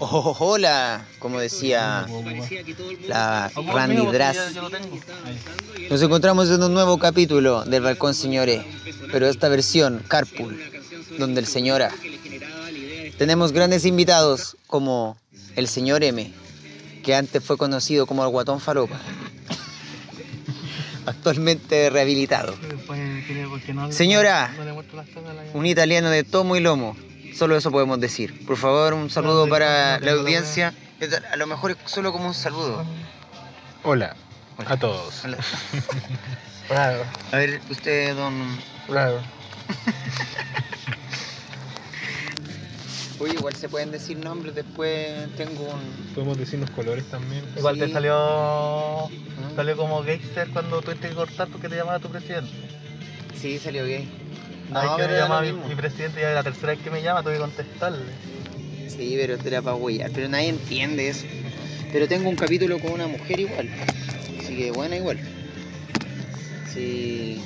Oh, hola, como decía la Randy Brass. Nos encontramos en un nuevo capítulo del Balcón Señores, pero esta versión Carpool, donde el señor A. Tenemos grandes invitados como el señor M, que antes fue conocido como el Guatón Falopa, actualmente rehabilitado. Señora, un italiano de tomo y lomo. Solo eso podemos decir. Por favor, un saludo para la audiencia. A lo mejor es solo como un saludo. Hola, a todos. Hola. Bravo, A ver, usted, don. bravo. Oye, igual se pueden decir nombres. Después tengo un. Podemos decir los colores también. Igual Sí. te salió ¿Mm? salió como gangster cuando tuviste que cortar porque te llamaba tu presidente. Sí, salió gay. No, Ay, que me lo mi, mi presidente ya es la tercera vez que me llama, tuve que contestarle. Sí, pero esto era para huellar. Pero nadie entiende eso. Pero tengo un capítulo con una mujer igual. Así que bueno, igual. Sí.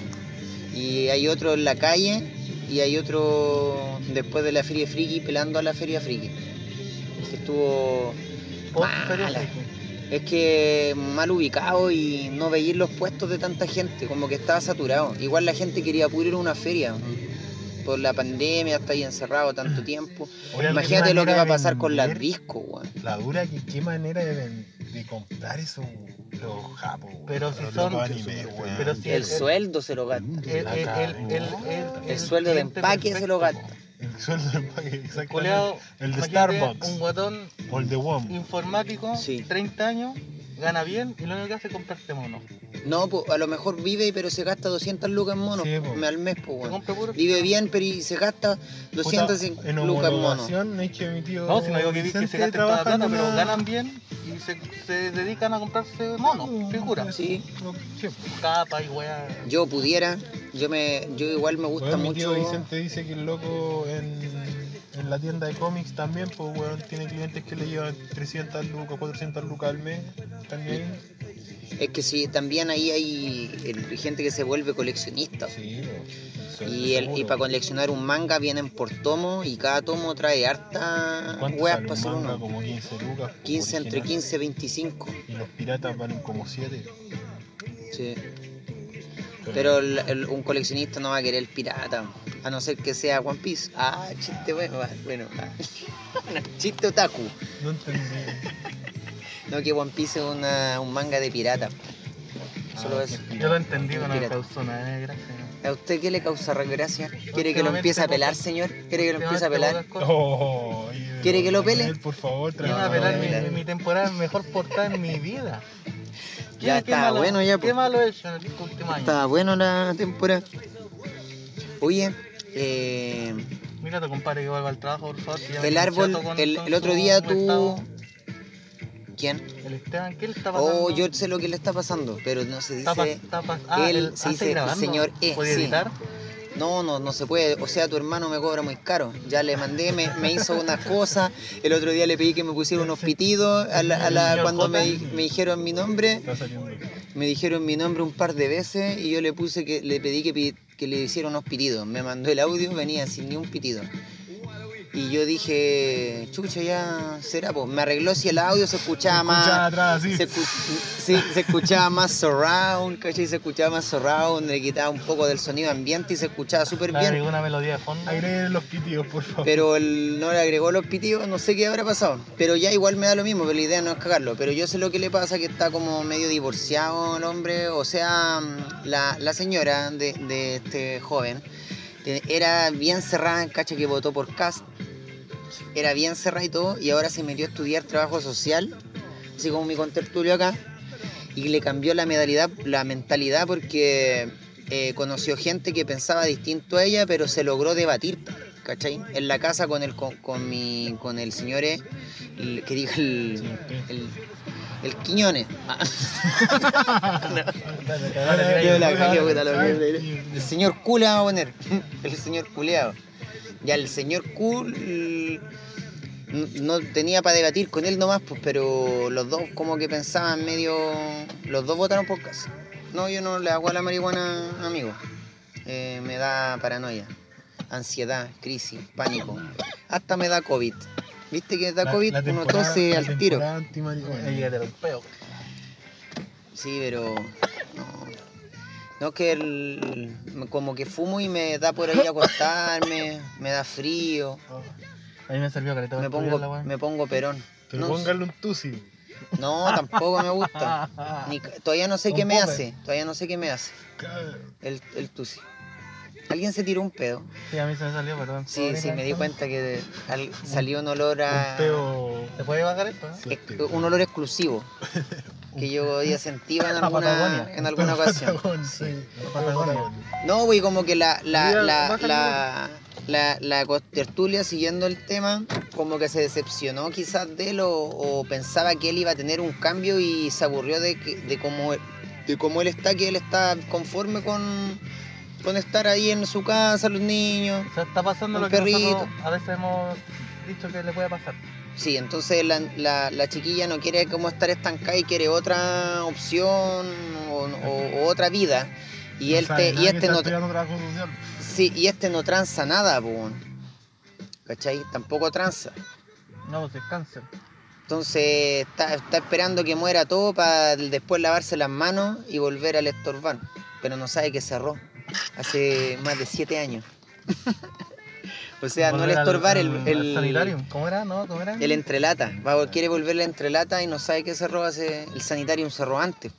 Y hay otro en la calle y hay otro después de la Feria Friki pelando a la Feria Friki. Que estuvo Post Mala. Es que mal ubicado y no veía los puestos de tanta gente, como que estaba saturado. Igual la gente quería puro ir a una feria. Por la pandemia, está ahí encerrado tanto tiempo. Oye, Imagínate lo que va a de pasar con las discos, weón. La dura, que qué manera de, de comprar esos los japos. weón. Pero si Los son- locos anime, weón. pero si El el- sueldo se lo gasta. El, La el, cagó. el, el, el, El sueldo de empaque se lo gasta. El sueldo del paquete, po. exactamente. Culeado, El de Starbucks. Un guatón O el de WOM. informático, Sí. 30 años, gana bien y lo único que hace es comprarse mono. No, pues a lo mejor vive, pero se gasta 200 lucas en monos Sí, po, po. al mes, pues, compra puro. Vive bien, pero y se gasta 200 Puta, en lucas en monos. homologación, no que. No, si no digo que, que se gasten toda plata, pero ganan bien y se, se dedican a comprarse monos, figuras. Sí. No, sí. Capa y weá. Yo pudiera, yo me, yo igual me gusta Weón, mi tío mucho. Vicente dice que el loco en, en la tienda de cómics también, pues weón, tiene clientes que le llevan 300 lucas, 400 lucas al mes. También. Es que sí, también ahí hay gente que se vuelve coleccionista. Sí, Y, el, y para coleccionar un manga vienen por tomo y cada tomo trae harta ¿Cuánto weas para hacer uno. Como 15 lucas. 15, entre original. 15 y 25. Y los piratas valen como 7. Sí. Pero el- el- un coleccionista no va a querer el pirata, a no ser que sea One Piece. Ah, chiste bueno, bueno. ah. chiste otaku. No entendí. No que One Piece es una- un manga de pirata. Solo Ah, eso. Yo lo entendí, no me causó nada de gracia. ¿A usted qué le causa gracia? ¿Quiere que lo empiece a pelar, señor? ¿Quiere que lo empiece a pelar? Oh, ¿Quiere que lo pele? Por favor, No, a pelar mi temporada mejor portada en mi vida. Ya ¿Qué- qué está bueno ya, ¿Qué pues. malo el año? Está bueno la temporada. Oye, eh, Mira, te compadre que vuelva al trabajo, por favor. el árbol, con- el, con el otro día tú... estado. ¿Quién? El Esteban, ¿qué le está pasando? Oh, yo sé lo que le está pasando, pero no se Está pas- dice... está pas- ah, él el- se ah, ¿está dice grabando? señor E, ¿Puede sí. editar? No, no, no se puede. O sea, tu hermano me cobra muy caro. Ya le mandé, me, me hizo unas cosas. El otro día le pedí que me pusiera unos pitidos. A la, a la- Señor cuando me, dijeron mi nombre, me dijeron mi nombre un par de veces y yo le puse que le pedí que, que le hiciera unos pitidos. Me mandó el audio, venía sin ni un pitido. Y yo dije, chucha, ya será, pues. Me arregló si el audio se escuchaba más. Escuchaba atrás, sí. Se, escu- sí, se escuchaba más surround, ¿cachai? Se escuchaba más surround, le quitaba un poco del sonido ambiente y se escuchaba súper Le bien. agregó una melodía de fondo. Agreguen los pitidos, por favor. Pero él no le agregó los pitidos, no sé qué habrá pasado. Pero ya igual me da lo mismo, pero la idea no es cagarlo. Pero yo sé lo que le pasa, que está como medio divorciado el hombre. O sea, la, la señora de, de este joven era bien cerrada, cacha que votó por Cast. Era bien cerrada y todo, y ahora se metió a estudiar trabajo social, así como mi contertulio acá, y le cambió la mentalidad, la mentalidad porque eh, conoció gente que pensaba distinto a ella, pero se logró debatir, ¿cachai? En la casa con el, con, con mi, con el señor E, el- que diga el, el, el Quiñones. El señor Cule vamos a poner. El señor Culeado. Ya el señor Cool no, no tenía para debatir con él nomás, pues, pero los dos como que pensaban medio. Los dos votaron por casa. No, yo no le hago a la marihuana, amigo. Eh, me da paranoia, ansiedad, crisis, pánico. Hasta me da COVID. Viste que da La- COVID, la uno tose la al tiro. Sí, pero no. No que el, como que fumo y me da por ahí acostarme, me da frío, A mí me sirvió caleta. me la pongo, weá. me pongo perón. Pero No, póngale un tusi. no, tampoco me gusta. Ni todavía no sé qué me hace, todavía no sé qué me hace el, el tusi. ¿Alguien se tiró un pedo? Sí, a mí se me salió, perdón. Sí, sí, me di cuenta que al- salió un olor a... Un peo. ¿Se puede bajar esto? eh? un olor exclusivo que yo había sentido en alguna, en alguna ocasión. Patagón, sí. Patagonia. No, güey, como que la, la, la, la, la, la tertulia siguiendo el tema, como que se decepcionó quizás de él o, o pensaba que él iba a tener un cambio y se aburrió de, que, de, cómo, de cómo él está, que él está conforme con, con estar ahí en su casa, los niños. O sea, está pasando lo que perrito. nosotros a veces hemos dicho que le puede pasar. Sí, entonces la, la, la chiquilla no quiere como estar estancada y quiere otra opción o, o- o otra vida. Y, él te, y este no, sí, y este no tranza nada, weón. ¿cachai? Tampoco tranza. No, pues es cáncer. Entonces está, está esperando que muera todo para después lavarse las manos y volver al estorbar. Pero no sabe que cerró hace más de siete años. o sea, no al- estorbar, el, el, sanitarium. ¿Cómo era? ¿No? ¿Cómo era? el entrelata. Va, quiere volver la entrelata y no sabe que cerró hace. El sanitarium cerró antes.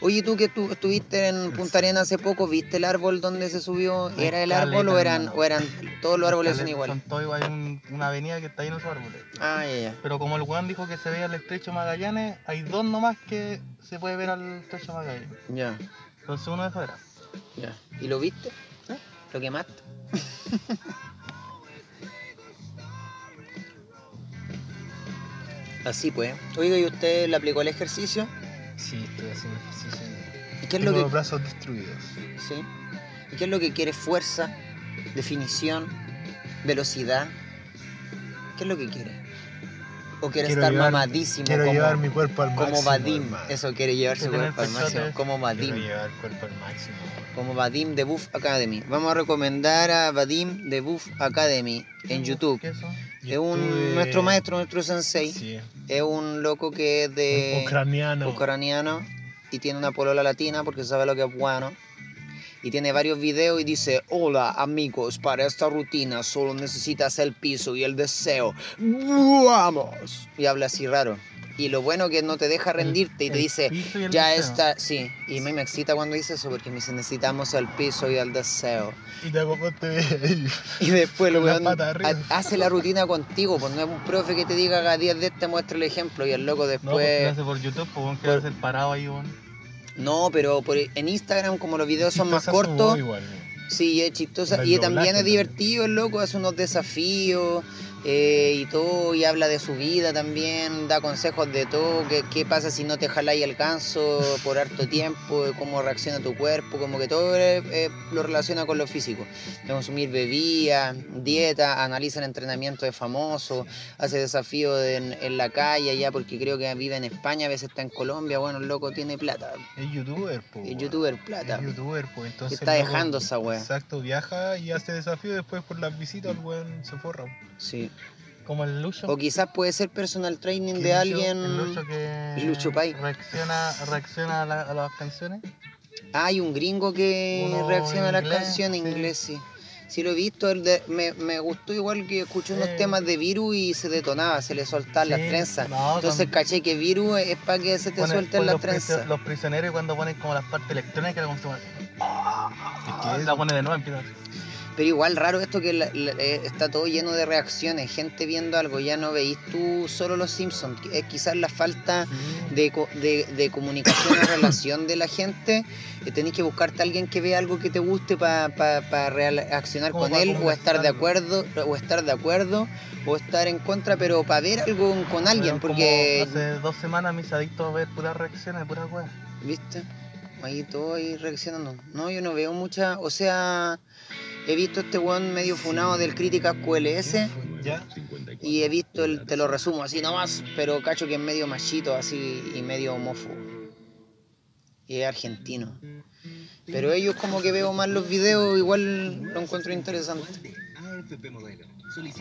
Oye, tú que tú estuviste en Punta Arenas hace poco, ¿viste el árbol donde se subió? ¿Era el árbol o eran, o eran todos los árboles son iguales? Son todos iguales. Hay un- una avenida que está llena de árboles. Ah, ya, ya. Pero como el Juan dijo que se veía el estrecho Magallanes, hay dos nomás que se puede ver al estrecho Magallanes. Ya, Entonces uno de esos era. ya. ¿Y lo viste? ¿Eh? ¿Lo quemaste? Así pues. Oiga, ¿y usted le aplicó el ejercicio? Sí, estoy haciendo ejercicio. ¿Y qué es Tengo lo los que, brazos destruidos. sí? ¿Y qué es lo que quiere? ¿Fuerza? ¿Definición? ¿Velocidad? ¿Qué es lo que quiere? ¿O quiere Quiero estar llevar- mamadísimo Quiero como, llevar mi cuerpo al máximo. como Vadim? Eso quiere llevar su cuerpo al máximo. Como Quiero Vadim. llevar el cuerpo al máximo. como Vadim de Buff Academy. Vamos a recomendar a Vadim de Buff Academy en YouTube. ¿Qué es eso? Es un Estuve- nuestro maestro, nuestro sensei. Sí. Es un loco que es de Ucraniano. ucraniano y tiene una polola latina porque sabe lo que es bueno. Y tiene varios videos y dice, hola amigos, para esta rutina solo necesitas el piso y el deseo. ¡Vamos! Y habla así raro. Y lo bueno que no te deja rendirte y te dice, y ya está, sí. Y a mí me excita cuando dice eso porque me dice, necesitamos el piso y el deseo. Y te acostaste Y después lo weón hace la rutina contigo, pues no es un profe que te diga haga 10 de este, muestra el ejemplo y el loco No, pues lo después... hace por YouTube, pues que hacer parado ahí, weón. No, pero por, en Instagram como los videos son más cortos, Igual. sí, es chistosa. Y también es divertido, el loco hace unos desafíos eh, y todo, y habla de su vida también, da consejos de todo, qué, qué pasa si no te jaláis el ganso por harto tiempo, cómo reacciona tu cuerpo, como que todo eh, eh, lo relaciona con lo físico. De consumir bebidas, dieta, analiza el entrenamiento de famosos, hace desafíos en, en la calle allá porque creo que vive en España, a veces está en Colombia, bueno, el loco tiene plata, Es youtuber, po. es youtuber plata. Es youtuber, pues entonces. está dejando esa wea. Exacto, viaja y hace desafío. Después por las visitas, el weón se forra. Sí. Como el Lucho. O quizás puede ser personal training ¿Qué de alguien. El Lucho que Lucho Pai. reacciona, reacciona a, la- a las canciones. Ah, hay un gringo que Uno reacciona a las inglés, canciones en sí. inglés, sí. Sí lo he visto, el de- me, me gustó igual que escuché unos Sí. temas de Viru y se detonaba, se le soltaban las Sí, trenzas. no, Entonces caché que Viru es para que se te pone- suelten las los, trenzas. los prisioneros cuando ponen como las partes electrónicas, como se llama. Es que La pone de nuevo, empieza. Pero igual raro esto que la- la- eh, está todo lleno de reacciones, gente viendo algo, ya no veís tú solo los Simpsons. Es quizás la falta de, co- de, de comunicación o relación de la gente, eh, tenéis que buscarte a alguien que vea algo que te guste para reaccionar Como con pa' él o estar de acuerdo o estar de acuerdo o estar en contra, pero para ver algo con alguien, como porque Hace dos semanas me hice adicto a ver puras reacciones, puras weas. ¿viste? Ahí todo ahí reaccionando. No, yo no veo mucha, o sea, he visto este weón medio funado del Críticas QLS ¿Ya? y he visto el, te lo resumo así nomás, pero cacho que es medio machito así y medio homófobo. Y es argentino. Pero ellos como que veo más los videos, igual lo encuentro interesante.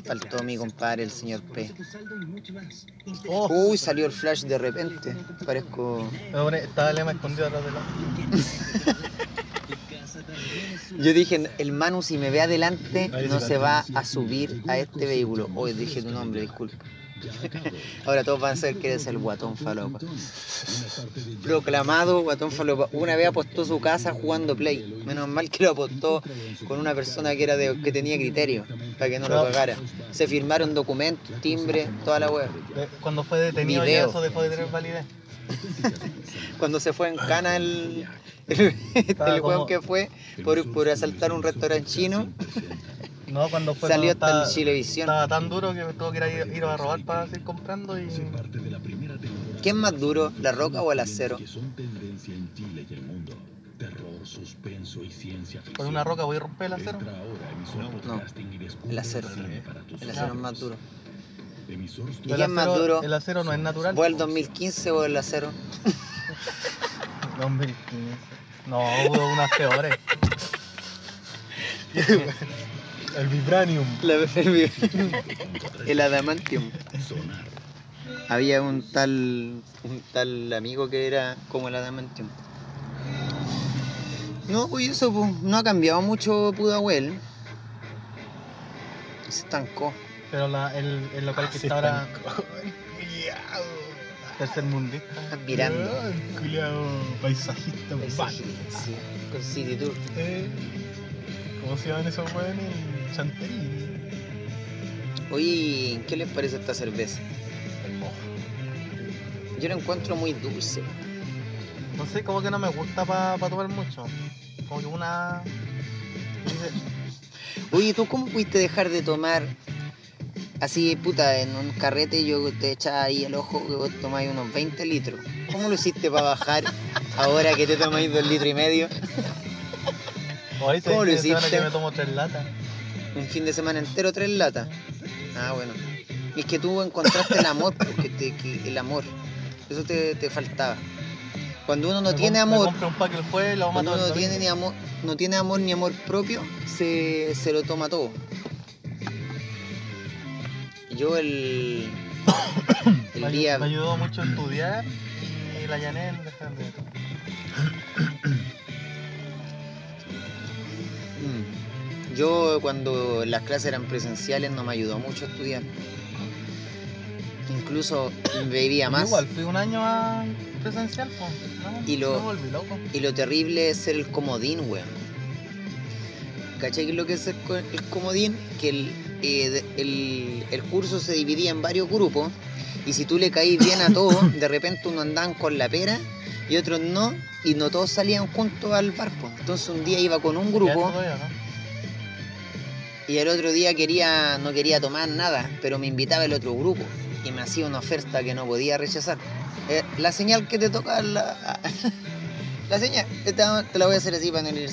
Faltó mi compadre, el señor P. Oh, Uy, salió el flash de repente. Parezco. hombre, estaba el lema escondido atrás de la. Yo dije, el Manu si me ve adelante no se va a subir a este vehículo. Hoy dije tu nombre, disculpa. Ahora todos van a saber que eres el guatón falopa. Proclamado guatón falopa. Una vez apostó su casa jugando play. Menos mal que lo apostó con una persona que era de, que tenía criterio para que no lo pagara. Se firmaron documentos, timbre, toda la web. de- Cuando fue detenido ya eso dejó de tener validez. Cuando se fue en cana el, el, el weón que fue por, por asaltar un restaurante chino, No, cuando fue salió hasta estaba- Chilevisión. Estaba tan duro que tuvo que ir a, ir a robar para seguir comprando y. ¿Quién es más duro, la roca o el acero? Con una roca voy a romper el acero. No, el acero. El acero es más duro. ¿Y El quién es más duro? El acero no es natural. ¿Vos el 2015 o el acero? 2015. No, hubo unas peores. El Vibranium. La- el, el adamantium. Había un tal un tal amigo que era como el adamantium. No, pues eso pues, no ha cambiado mucho Pudahuel. Se estancó. Pero la, el, el local que está ahora, tercer mundista. Mirando. Ay, Culiao paisajista. Paisaje, sí, con City Tour. Eh, ¿Cómo se llaman esos weones? Chanterí. Oye, ¿qué les parece esta cerveza? Yo la encuentro muy dulce. No sé, como que no me gusta para tomar mucho. Como que una. Oye, ¿tú cómo pudiste dejar de tomar así, puta, en un carrete yo te echaba ahí el ojo que vos tomáis unos 20 litros? ¿Cómo lo hiciste para bajar ahora que te tomáis dos litros y medio? Hoy ¿Cómo lo hiciste? que me tomo tres latas. Un fin de semana entero, tres latas. Ah, bueno. Y es que tú encontraste el amor, porque te, que- el amor. Eso te, te faltaba. Cuando uno no Me tiene amor, un pack el jueves cuando uno no tiene, ni amor, no tiene amor ni amor propio, se, se lo toma todo. Yo el, el día... me ayudó mucho a estudiar y la llané en tomar. Mm. Yo cuando las clases eran presenciales no me ayudó mucho a estudiar. Incluso bebía más. Igual, fui un año a presencial, pues. No, Y lo- Me volví loco. Y lo terrible es ser el comodín, weón. ¿Cachai qué es lo que es el, el comodín? Que el, eh, de- el, el curso se dividía en varios grupos y si tú le caís bien a todos, de repente uno andaban con la pera y otros no, y no todos salían juntos al barco. Entonces un día iba con un grupo todavía, ¿no? y el otro día quería no quería tomar nada, pero me invitaba el otro grupo y me hacía una oferta que no podía rechazar. Eh, la señal que te toca la, la señal, te, te la voy a hacer así para no herir,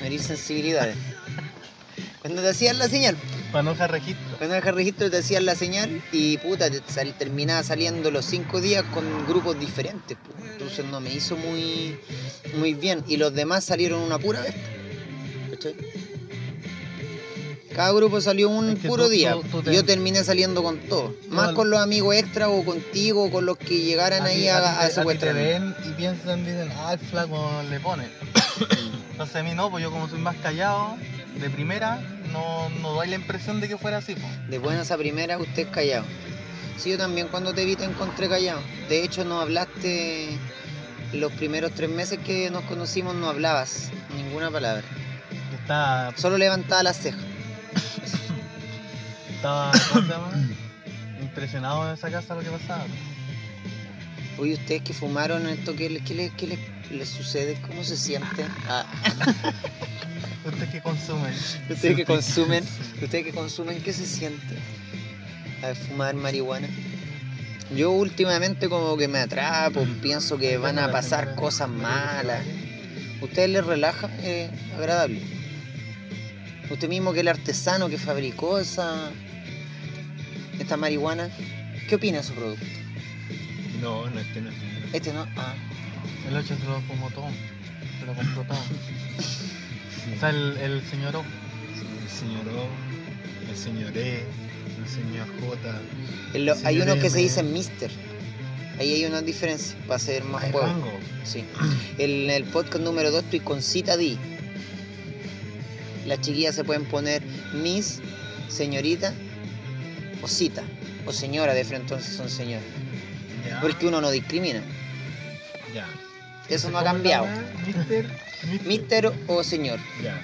no herir sensibilidades. Cuando te hacían la señal, Para no dejar registro. cuando dejas registro te hacían la señal y puta, te sal- terminaba saliendo los cinco días con grupos diferentes. Entonces no me hizo muy, muy bien. Y los demás salieron una pura vez. ¿cachai? Cada grupo salió un Es que puro tú- día. tú- tú te- Yo terminé saliendo con todo. Más con los amigos extra o contigo o con los que llegaran ahí a, a te ven y piensan, dicen, ah, el flaco le pone. Entonces a mí no, pues yo como soy más callado, de primera, no, no doy la impresión de que fuera así, pues. De buenas a primeras, usted es callado. Sí, yo también cuando te vi te encontré callado. De hecho, no hablaste los primeros tres meses que nos conocimos, no hablabas ninguna palabra. Estaba, Solo levantaba las cejas. estaba, ¿cómo se llama? Impresionado en esa casa lo que pasaba. Oye, ustedes que fumaron esto, ¿qué, qué, le- qué le- les sucede? ¿Cómo se sienten? Ah, Ustedes que consumen. ustedes que consumen, ustedes que consumen, ¿qué se siente al fumar marihuana? Yo últimamente como que me atrapo, pienso que van a pasar cosas malas. ¿Ustedes les relaja? Es agradable. Usted mismo que el artesano que fabricó esa esta marihuana, ¿qué opina de su producto? No, no, este no. Este no. Ah. El 8 se lo fumó todo. Se lo compró todo. O sea, el, el señor O. El señor O, el señor E, el señor J. Lo- hay Señor unos que se dicen mister. Ahí hay una diferencia para hacer más Hay juego. rango. Sí. En el podcast número 2 estoy con Cita D. Las chiquillas se pueden poner Miss, señorita o Cita. O señora de frente, entonces son señoras. Ya. Porque uno no discrimina. Ya. Eso no ha ¿Cómo cambiado. Mister. Mister. Mister o señor. Ya.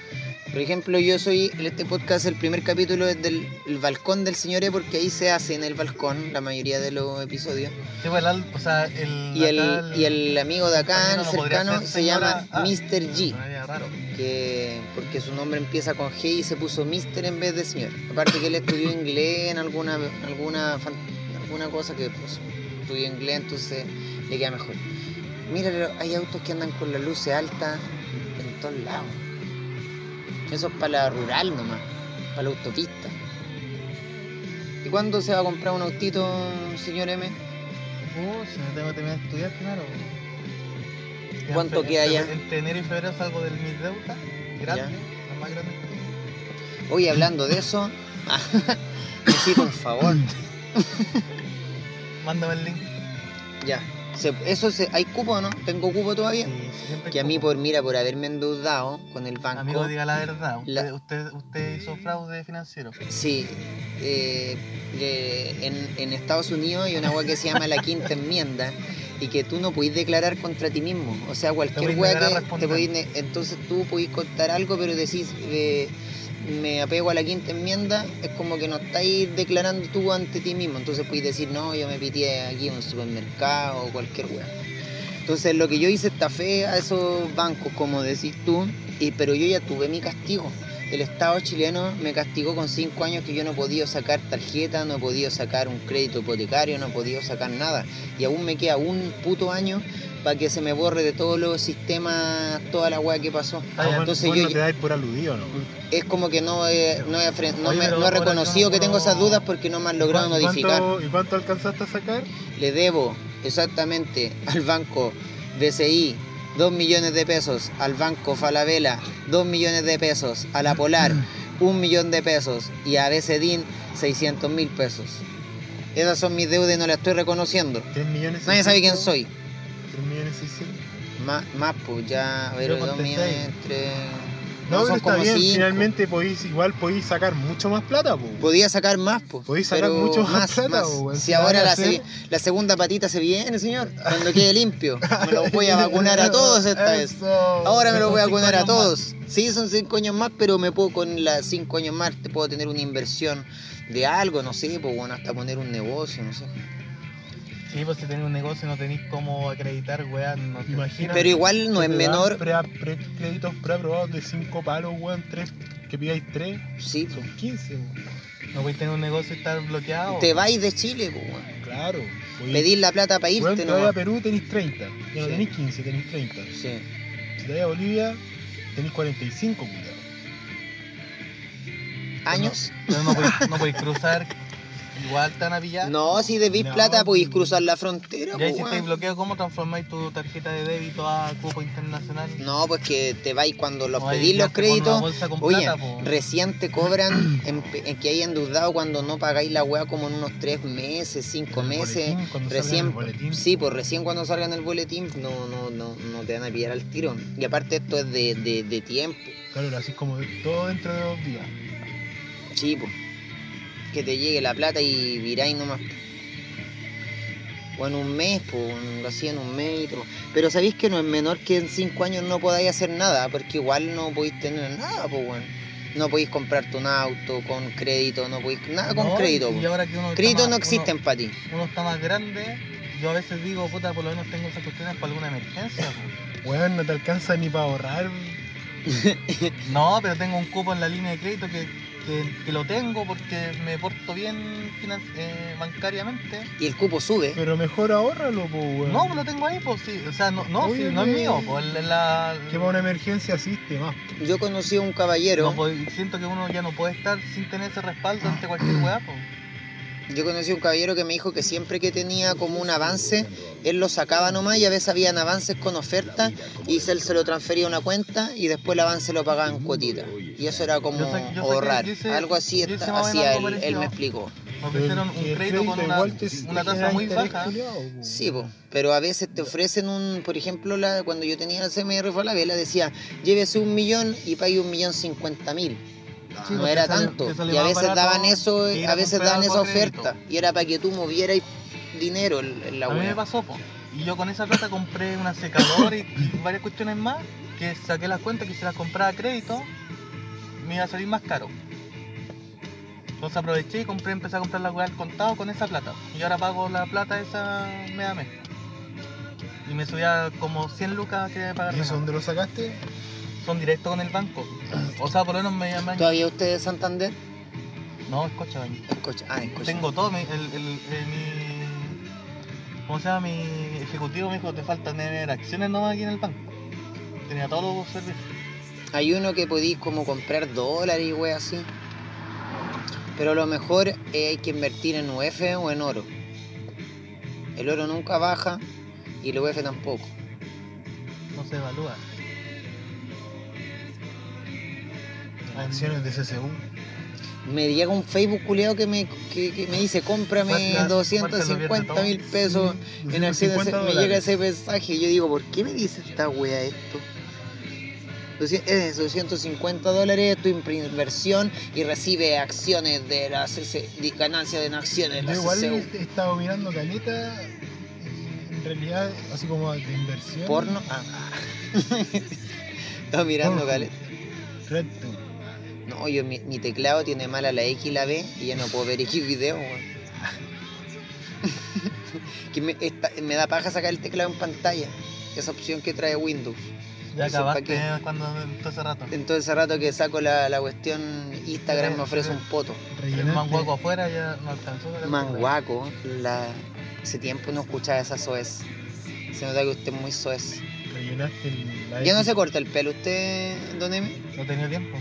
Por ejemplo, yo soy, en este podcast, el primer capítulo es del el balcón del señor E, porque ahí se hace en el balcón la mayoría de los episodios. Sí, pues, el al- o sea, el. Y el, y el amigo de acá, el cercano, se señora- llama ah, Mr. G. sonaría raro. que porque su nombre empieza con G y se puso Mister en vez de señor. Aparte que él estudió inglés en alguna alguna alguna cosa que pues, estudió inglés, entonces le queda mejor. Mira, hay autos que andan con las luces altas en todos lados. Eso es para la rural nomás, para la autopista. ¿Y cuándo se va a comprar un autito, señor M? Uh, si no tengo que terminar de estudiar primero. Ya en ¿Cuánto fe- queda entre- ya? Entre enero y febrero salgo del mis deuda. Grande. La más grande que. Hoy hablando de eso, necesito un favor. Mándame el link. Ya. Se- eso se, ¿Hay cupo o no? ¿Tengo cupo todavía? Sí, siempre Que a mí, por mira, por haberme endeudado con el banco. Amigo, diga la verdad. Usted, La- usted, usted hizo fraude financiero. Sí. eh, eh, en, en Estados Unidos hay una weá que se llama la quinta enmienda y que tú no podís declarar contra ti mismo. O sea, cualquier a que te podís Entonces tú podís contar algo, pero decís, eh, me apego a la quinta enmienda, es como que no estáis declarando tú ante ti mismo. Entonces podéis decir, no, yo me pitié aquí en un supermercado o cualquier weá. Entonces lo que yo hice estafé a esos bancos, como decís tú, y, pero yo ya tuve mi castigo. El Estado chileno me castigó con cinco años que yo no he podido sacar tarjeta, no he podido sacar un crédito hipotecario, no he podido sacar nada. Y aún me queda un puto año para que se me borre de todos los sistemas toda la weá que pasó. Ah, Entonces vos yo no te dais por aludido, ¿no? es como que no he, no he, no Oye, me- pero no he reconocido que tengo esas dudas porque no me han logrado ¿Y cuánto- notificar. ¿Y cuánto alcanzaste a sacar? Le debo exactamente al banco BCI 2 millones de pesos, al banco Falabella 2 millones de pesos, a la Polar 1 millón de pesos y a BCDIN 600 mil pesos. Esas son mis deudas y no las estoy reconociendo. 3 millones Nadie sabe quién 600, soy. 3 millones 600. Más, más pues ya, a ver, Yo 2 contesté. millones, 3... No, pero está bien, 5. finalmente podéis, igual podéis sacar mucho más plata, po. Podía sacar más, pues. Podéis sacar mucho más plata, más. po, weón. Si ahora la, se- la segunda patita se viene, señor, cuando quede limpio. Me lo voy a vacunar a todos esta vez. Ahora me lo Son voy a vacunar a años más. todos. Sí, son cinco años más, pero me puedo con las cinco años más, te puedo tener una inversión de algo, no sé, pues bueno, hasta poner un negocio, no sé. Sí, pues si tenés un negocio y no tenéis cómo acreditar, weá, no te Imagínate. Pero igual no es menor. Pre, pre- créditos preaprobados de 5 palos, weón, 3, que pidáis 3, Sí, son 15, weón. No podéis tener un negocio y estar bloqueado. te vais de Chile, bueno. Claro. Podéis- Pedir la plata para weón, irte, te vais a no. Perú tenéis 30, ya no Sí. tenéis 15, tenéis 30. Sí. Si te vais a Bolivia, tenéis 45, culiao. ¿Años? Pero no podéis, no podéis cruzar. Igual te van a pillar. No, si debís No. plata podéis cruzar la frontera, Ya hiciste weón. bloqueo, ¿cómo transformáis tu tarjeta de débito a cupo internacional? No, pues que te vais cuando los No pedís los créditos. Oye, plata, recién te cobran en, que hay endeudado cuando no pagáis la weá como en unos tres meses, cinco El meses. boletín, Recién, el boletín. sí, pues recién cuando salga en el boletín no, no, no, no te van a pillar al tiro. Y aparte esto es de, de, de tiempo. Claro, así como todo dentro de dos días. Sí, pues. Que te llegue la plata y viráis nomás. O en un mes, pues, lo hacía en un mes y todo. Pero sabéis que no es menor que en cinco años no podáis hacer nada, porque igual no podéis tener nada, pues, bueno. No podéis comprarte un auto con crédito, no podéis. Nada con No, crédito, y ahora que uno más- no uno- existen para ti. Uno, está más grande, yo a veces digo, puta, por lo menos tengo esas cuestiones para alguna emergencia. po. Weón, no te alcanza ni para ahorrar. No, pero tengo un cupo en la línea de crédito que, que, que lo tengo porque me porto bien eh, bancariamente. Y el cupo sube. Pero mejor ahórralo, po, weón. No, pues lo tengo ahí, pues sí. O sea, no, no, sí, no es mío. Pues la- Que para una emergencia asiste más. Yo conocí a un caballero. no, pues, siento que uno ya no puede estar sin tener ese respaldo ante cualquier weá, pues. Yo conocí a un caballero que me dijo que siempre que tenía como un avance, él lo sacaba nomás y a veces habían avances con oferta y él se lo transfería a una cuenta y después el avance lo pagaba en cuotitas. Y eso era como Yo sé- yo sé que ahorrar. Algo así está- hacía algo él, él me explicó. Ofrecieron un crédito con una, tasa muy baja. Sí, po, pero a veces te ofrecen un, por ejemplo, la, cuando yo tenía el CMR Falabella decía, llévese un millón y pague un millón cincuenta mil. Sí, no era sale- tanto. Y a veces daban eso, a veces daban esa crédito. oferta. Y era para que tú movieras dinero en, en la a mí me web. pasó, po. Y yo con esa plata compré una secadora y, varias cuestiones más que saqué las cuentas que si las compraba a crédito me iba a salir más caro. Entonces aproveché y compré, empecé a comprar la weá al contado con esa plata. Y ahora pago la plata esa mes a mes. Y me subía como 100 lucas que pagar. ¿Y eso dónde lo sacaste? Son directos con el banco. O sea, por lo menos me llaman. ¿Todavía usted de Santander? No, es Cochabamba. Escucha, ah, escucha. Tengo todo, mi, el, el, el- mi... ¿Cómo se llama? Mi ejecutivo me dijo, te faltan tener acciones nomás aquí en el banco. Tenía todos los servicios. Hay uno que podéis como comprar dólares y wey así. Pero lo mejor eh, hay que invertir en UF o en oro. El oro nunca baja y el UF tampoco. No se evalúa. Acciones de CCU. Me llega un Facebook culiado que me, que, que me dice cómprame Fuerte, 250 mil pesos en acciones. 250 Me llega ese mensaje y yo digo, ¿por qué me dice esta wea esto? 200 Es 250 dólares tu inversión y recibe acciones de la CC, de ganancias acciones de la igual CCU. he estado mirando caleta y en realidad así como de inversión. Porno. Ah. Estaba mirando, Porno. Cale. Recto. No, yo mi, mi teclado tiene mala la X y la B y ya no puedo ver X video, weón. que me, esta- me da paja sacar el teclado en pantalla. Esa opción que trae Windows. Ya Eso, ¿pa' acabaste cuando todo ese rato. Entonces hace rato que saco la, la cuestión Instagram me ofrece un poto. El manguaco afuera ya no alcanzó. Manguaco, la... hace tiempo no escuchaba esa soez. Se nota que usted es muy soez. rellenaste el, la ¿Ya no se corta el pelo usted, don Emi? teclado. No tenía tiempo.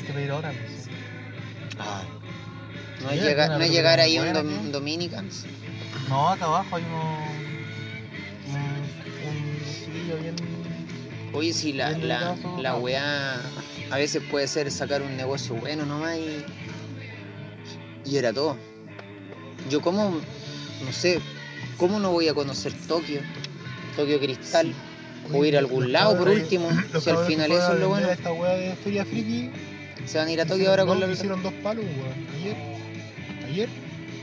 Hay que pedir ahora. pues, sí. No Sí, es llegar, no llegar ahí un dom- tío. Dominicans. No, acá abajo hay. Un, un chiquillo bien. Oye, si la, la, la weá a veces puede ser sacar un negocio bueno nomás y, y era todo. Yo como, no sé, ¿cómo no voy a conocer Tokio? Tokio Cristal. O ir a algún lado por último, si al final eso es lo bueno. Esta weá de Feria Friki. Se van a ir a Tokio ahora con no, la... hicieron dos palos, weón. Ayer. Ayer.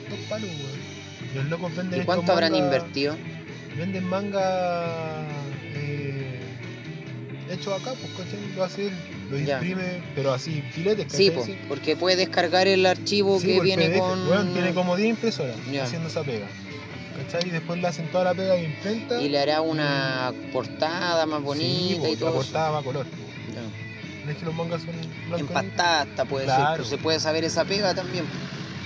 Dos palos, weón. Los locos venden ¿Y cuánto habrán manga- invertido? Venden manga eh, hecho acá, pues ¿cachai? Lo hace él, lo imprime, pero así, filetes, Sí, po, porque puede descargar el archivo Sí, que pues, viene PDF, con... weón, tiene como 10 impresoras Ya. haciendo esa pega. ¿Cachai? Y después le hacen toda la pega de imprenta. Y le hará una portada más bonita sí, y la todo. eso. portada a color. Ya. Es que los mangas son blancos hasta puede ser, pues se puede saber esa pega también.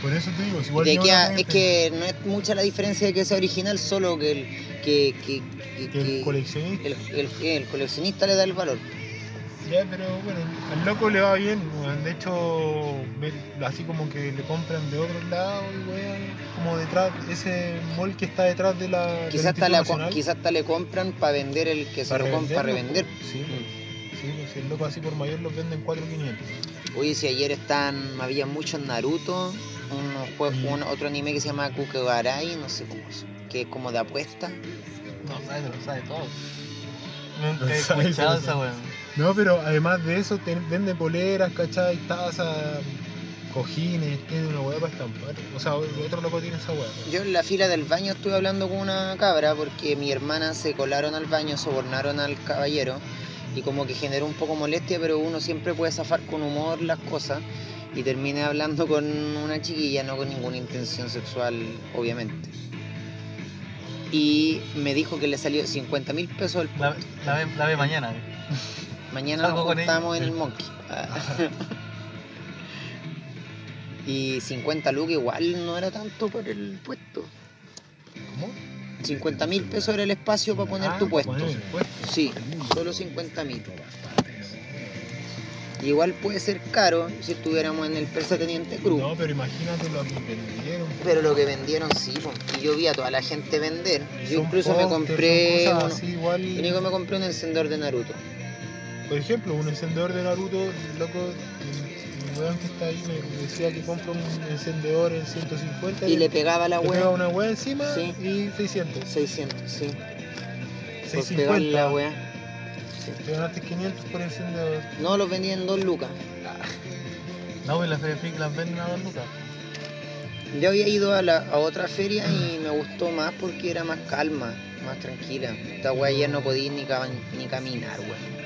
Por eso te digo, si igual a- no es que no es mucha la diferencia de que sea original, solo que el, que, que, que- que el que coleccionista. el, el- el coleccionista le da el valor. Ya, pero bueno, al loco le va bien. De hecho, así como que le compran de otros lados, y weón, como detrás, ese mall que está detrás de la. Quizás hasta, la, quizás hasta le compran para vender el que se para lo compra para revender. Sí, sí, pues, si el loco así por mayor los venden 4,500. Oye, si ayer están, había muchos Naruto, Mm. un- otro anime que se llama Kukegarai, no sé cómo es, que es como de apuesta. No sabe, lo sabe todo. Lo Nunca he sabe, escuchado esa weón. No, pero además de eso, te- vende poleras, ¿cachai? Tazas, cojines, tiene una hueá para estampar. O sea, otro loco tiene esa hueá. Yo en la fila del baño estuve hablando con una cabra porque mi hermana se colaron al baño, sobornaron al caballero y como que generó un poco molestia, pero uno siempre puede zafar con humor las cosas y terminé hablando con una chiquilla, no con ninguna intención sexual, obviamente. Y me dijo que le salió 50 mil pesos el La, la, ve, la ve mañana. eh. Mañana nos juntamos en el Monkey. Y 50 lucas igual no era tanto por el puesto. ¿Cómo? 50 mil pesos era el espacio para poner tu puesto. Sí, solo 50 mil. Igual puede ser caro si estuviéramos en el Persa Teniente Cruz. No, pero imagínate lo que vendieron. Pero lo que vendieron sí, po. y yo vi a toda la gente vender. Yo incluso me compré son cosas uno. así igual. Yo único me compré un encendedor de Naruto. Por ejemplo, un encendedor de Naruto, loco, weón que está ahí me decía que compra un encendedor en 150 Y le pegaba la le pega wea. una wea encima Sí. y 600. 600, sí. Por 650. pegarle la. Sí. Te ganaste 500 por encendedor. No, los vendían en 2 lucas. No, pues las Feria Freak las venden a dos lucas. Yo había ido a, la, a otra feria y me gustó más porque era más calma, más tranquila. Esta wea ayer no podía ni, ca- ni caminar, weón.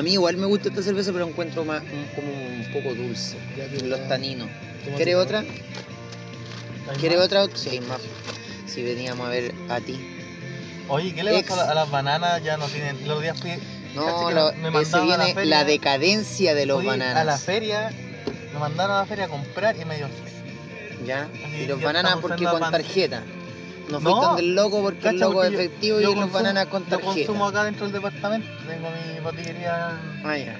A mí igual me gusta esta cerveza, pero encuentro más como un poco dulce. Los taninos. ¿Quieres otra? ¿Hay ¿Quieres otra? Sí, hay más. Si veníamos a ver a ti. Oye, ¿qué le Ex. pasó a, la- las bananas? Ya no tienen. Los días fui. No, la- me ese la viene feria. la decadencia de los fui bananas. A la feria, me mandaron a la feria a comprar y me dio ¿Ya? Así, Y los ya bananas porque la con pan- tarjeta. No No, fuiste donde el loco porque el loco es efectivo y los consumo- bananas con Yo tarjeta. consumo acá dentro del departamento, tengo mi botillería. Ah, ya.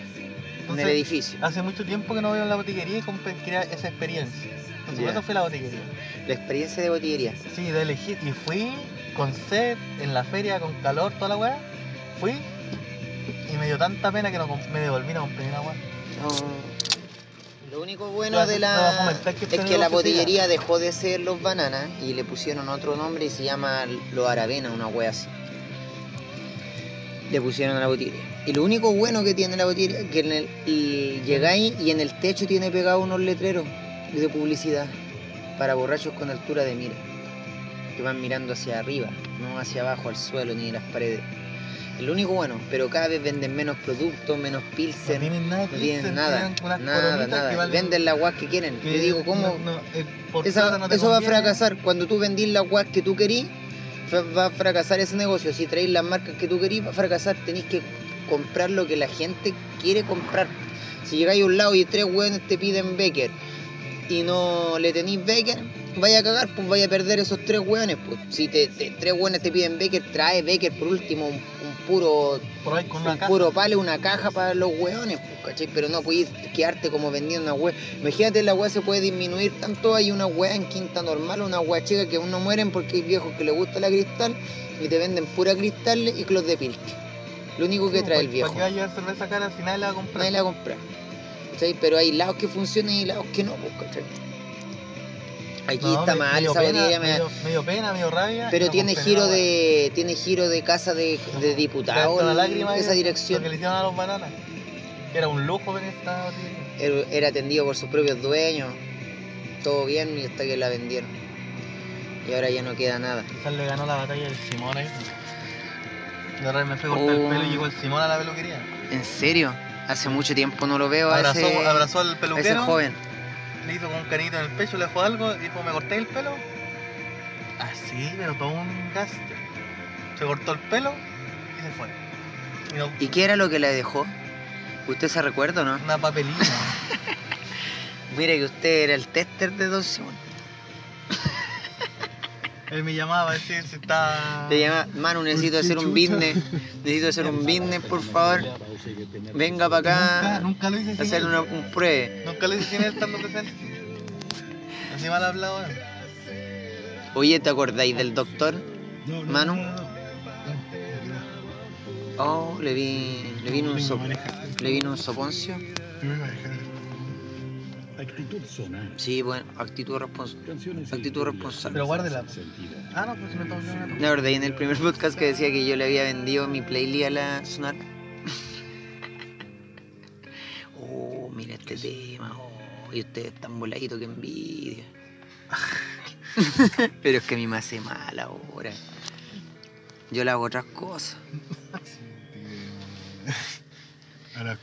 En el edificio. Hace mucho tiempo que no veo en la botillería y quería esa experiencia. Entonces, por eso fui a la botillería. La experiencia de botillería. Sí, de elegir. Y fui con sed, en la feria, con calor, toda la weá. Fui y me dio tanta pena que no me devolví no compré una weá. No. Lo único bueno de la es que la botillería dejó de ser los bananas y le pusieron otro nombre y se llama los aravena, una wea así. Le pusieron a la botillería. Y lo único bueno que tiene la botillería es que en el, y llegáis y en el techo tiene pegado unos letreros de publicidad para borrachos con altura de mira. Que van mirando hacia arriba, no hacia abajo, al suelo ni las paredes. Es lo único bueno, pero cada vez venden menos productos, menos No pilsen. tienen nada, No tienen nada, nada, nada. valen- Venden las guas que quieren. que Yo digo, ¿cómo? no- no, eh, Esa- no eso va a fracasar. Cuando tú vendís las guas que tú querís, va a fracasar ese negocio. Si traéis las marcas que tú querís, va a fracasar. Tenéis que comprar lo que la gente quiere comprar. Si llegáis a un lado y tres hueones te piden Becker y no le tenéis Becker, vaya a cagar, pues vaya a perder esos tres hueones. Pues. Si te, te- tres hueones te piden Becker, trae Becker por último un, un puro Por ahí con una un caja. puro pale, una caja para los hueones, pues, ¿cachai? Pero no podéis quedarte como vendiendo una hueá. Imagínate, la hueá se puede disminuir tanto. Hay una hueá en quinta normal, una hueá chica que aún no mueren porque hay viejos que les gusta la cristal y te venden pura cristal y clos de pilque. Lo único que trae el viejo. ¿Para qué va a llevar cerveza cara si nadie la va a comprar? Nadie la va a comprar. ¿Cachai? Pero hay lados que funcionan y lados que no, pues, ¿cachai? Aquí No, está mal, esa pena, botillería me da- me dio- me dio pena, me dio rabia. Pero tiene giro nada, de. tiene giro de casa de, de diputado la lágrima esa dirección. Que le hicieron a los bananas. Era un lujo ver esta botillería. Era atendido por sus propios dueños, todo bien y hasta que la vendieron. Y ahora ya no queda nada. Quizás le ganó la batalla el Simón ahí. De me fui a cortar Oh. el pelo y llegó el Simón a la peluquería. ¿En serio? Hace mucho tiempo no lo veo a Abrazó, ese, abrazó al a ese peluquero, joven. Le hizo con un cariñito en el pecho, le dejó algo, dijo, ¿me corté el pelo? Así, pero todo un gasto. Se cortó el pelo y se fue. Y no- ¿Y qué era lo que le dejó? ¿Usted se recuerda o no? una papelina. Mire que usted era el tester de Don Simón. Él me llamaba a decir si está... Te llama, Manu, necesito ¿Por qué hacer un business. Necesito hacer un business, por favor. Venga para Nunca, acá nunca lo hice a sin hacer él. una, un pruebe. Nunca lo hice sin él estando presente. Así mal hablado él. Oye, ¿te acordáis del doctor? Manu. Oh, le vi, le vino un, sop, le vino un soponcio. Actitud sonar. Sí, bueno, actitud responsable. Actitud responsable. Pero guárdela. Ah, no, pues si me tomo una. La verdad, y en el primer podcast que decía que yo le había vendido mi playlist a la Sonar. Oh, mira este tema. Oh, y ustedes tan voladitos que envidia. Pero es que a mí me hace mal ahora. Yo le hago otras cosas.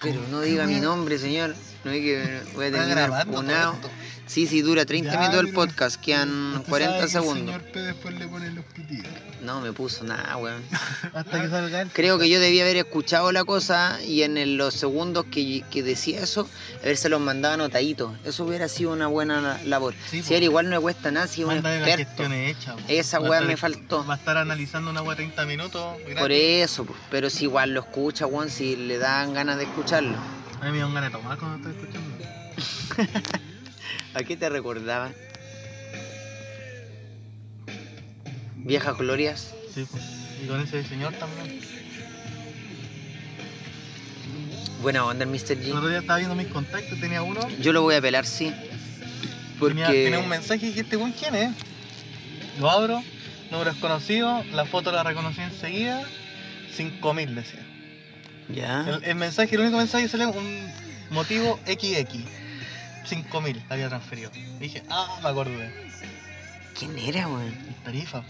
Pero no diga mi nombre, señor. No es que voy a terminar esto. Sí, sí, dura 30 Ya, minutos el podcast, quedan Usted 40 sabe que segundos. El señor P después le pone los pitidos. No me puso nada, weón. Hasta que salga él. Creo que yo debía haber escuchado la cosa y en el- los segundos que, que decía eso, haberse los mandado anotaditos. Eso hubiera sido una buena la- labor. Sí, si él igual no le cuesta nada, si es un experto. po. Esa weá me faltó. Va a estar analizando una weá 30 minutos. gratis. Por eso, pero si igual lo escucha, weón, si le dan ganas de escucharlo. A mí me dan ganas de tomar cuando estoy escuchando. ¿A qué te recordaba? Viejas glorias. Sí, pues. Y con ese señor también. Buena onda el Mr. El otro G. día estaba viendo mis contactos, tenía uno. Yo lo voy a pelar, sí. Porque. tenía un mensaje y dije, ¿este weón quién es? Lo abro, número desconocido, la foto la reconocí enseguida, 5000 decía. Ya. El, el mensaje, el único mensaje sale un motivo XX. 5000 la había transferido. Y dije, ah, me acordé. ¿Quién era, weón? Tarifa.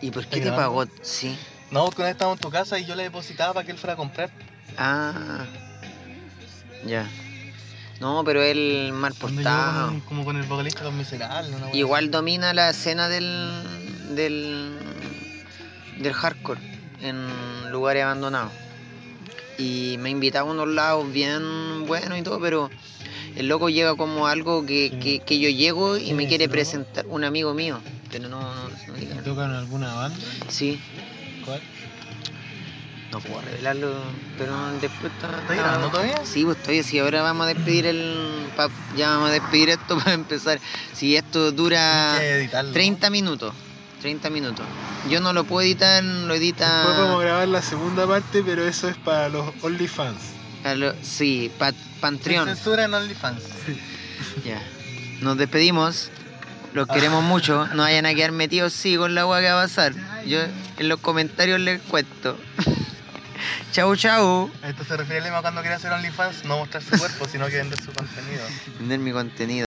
¿Y por qué ¿Está te grabando? pagó? Sí. No, porque una vez estábamos en tu casa y yo le depositaba para que él fuera a comprar. Ah. Ya. No, pero él mal Cuando yo portado. con- como con el vocalista una wea Igual domina la escena del. del. del hardcore en lugares abandonados. Y me invitaba a unos lados bien buenos y todo, pero el loco llega como algo que, Sí. que, que yo llego y ¿Quién me quiere presentar un amigo mío. Pero no, no, no diga. ¿Tocan alguna banda? Sí, ¿Cuál? no puedo revelarlo, pero después está. ¿Estás grabando todavía? Sí, pues estoy así. Ahora vamos a despedir el. pa- ya vamos a despedir esto para empezar. Si esto dura. Hay que editarlo. 30 minutos. 30 minutos. Yo no lo puedo editar, lo edita. Después vamos a grabar la segunda parte, pero eso es para los OnlyFans. a lo- sí, pa- Patreon. censura en OnlyFans. Ya. Nos despedimos. Los queremos mucho. No vayan a quedar metidos sí con la agua que va a pasar. Yo en los comentarios les cuento. chau, chau. A esto se refiere Lema cuando quiere hacer OnlyFans, no mostrar su cuerpo, sino que vender su contenido. Vender mi contenido.